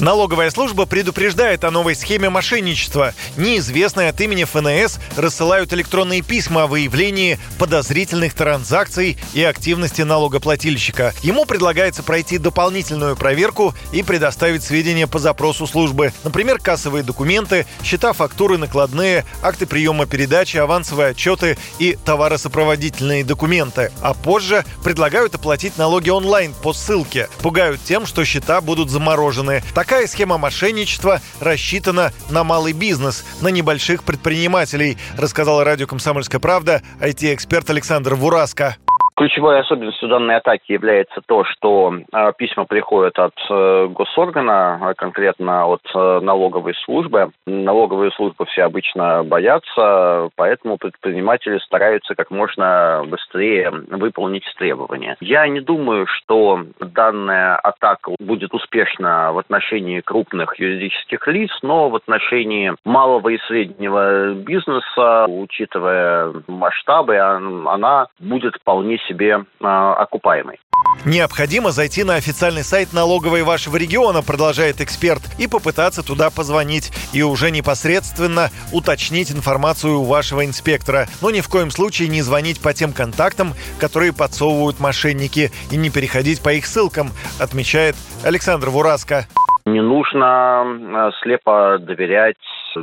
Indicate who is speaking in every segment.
Speaker 1: Налоговая служба предупреждает о новой схеме мошенничества. Неизвестные от имени ФНС рассылают электронные письма о выявлении подозрительных транзакций и активности налогоплательщика. Ему предлагается пройти дополнительную проверку и предоставить сведения по запросу службы. Например, кассовые документы, счета, фактуры, накладные, акты приема передачи, авансовые отчеты и товаросопроводительные документы. А позже предлагают оплатить налоги онлайн по ссылке. Пугают тем, что счета будут заморожены. Такая схема мошенничества рассчитана на малый бизнес, на небольших предпринимателей, рассказала радио «Комсомольская правда» IT-эксперт Александр Вураско.
Speaker 2: Ключевой особенностью данной атаки является то, что э, письма приходят от э, госоргана, а конкретно от э, налоговой службы. Налоговые службы все обычно боятся, поэтому предприниматели стараются как можно быстрее выполнить требования. Я не думаю, что данная атака будет успешна в отношении крупных юридических лиц, но в отношении малого и среднего бизнеса, учитывая масштабы, она будет вполне себе э, окупаемой.
Speaker 1: Необходимо зайти на официальный сайт налоговой вашего региона, продолжает эксперт, и попытаться туда позвонить и уже непосредственно уточнить информацию у вашего инспектора. Но ни в коем случае не звонить по тем контактам, которые подсовывают мошенники, и не переходить по их ссылкам, отмечает Александр Вураско.
Speaker 2: Не нужно слепо доверять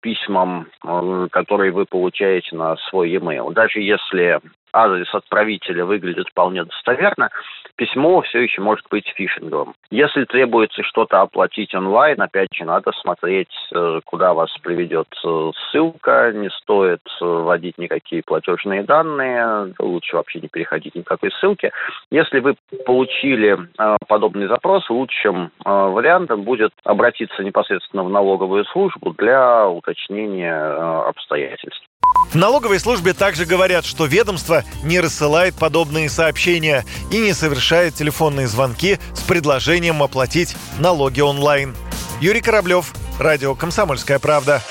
Speaker 2: письмам, э, которые вы получаете на свой e-mail. Даже если адрес отправителя выглядит вполне достоверно, письмо все еще может быть фишинговым. Если требуется что-то оплатить онлайн, опять же, надо смотреть, э, куда вас приведет э, ссылка, не стоит э, вводить никакие платежные данные, лучше вообще не переходить никакой ссылки. Если вы получили подобный запрос, лучшим вариантом будет обратиться непосредственно в налоговую службу для уточнения обстоятельств.
Speaker 1: В налоговой службе также говорят, что ведомство не рассылает подобные сообщения и не совершает телефонные звонки с предложением оплатить налоги онлайн. Юрий Кораблев, Радио «Комсомольская правда».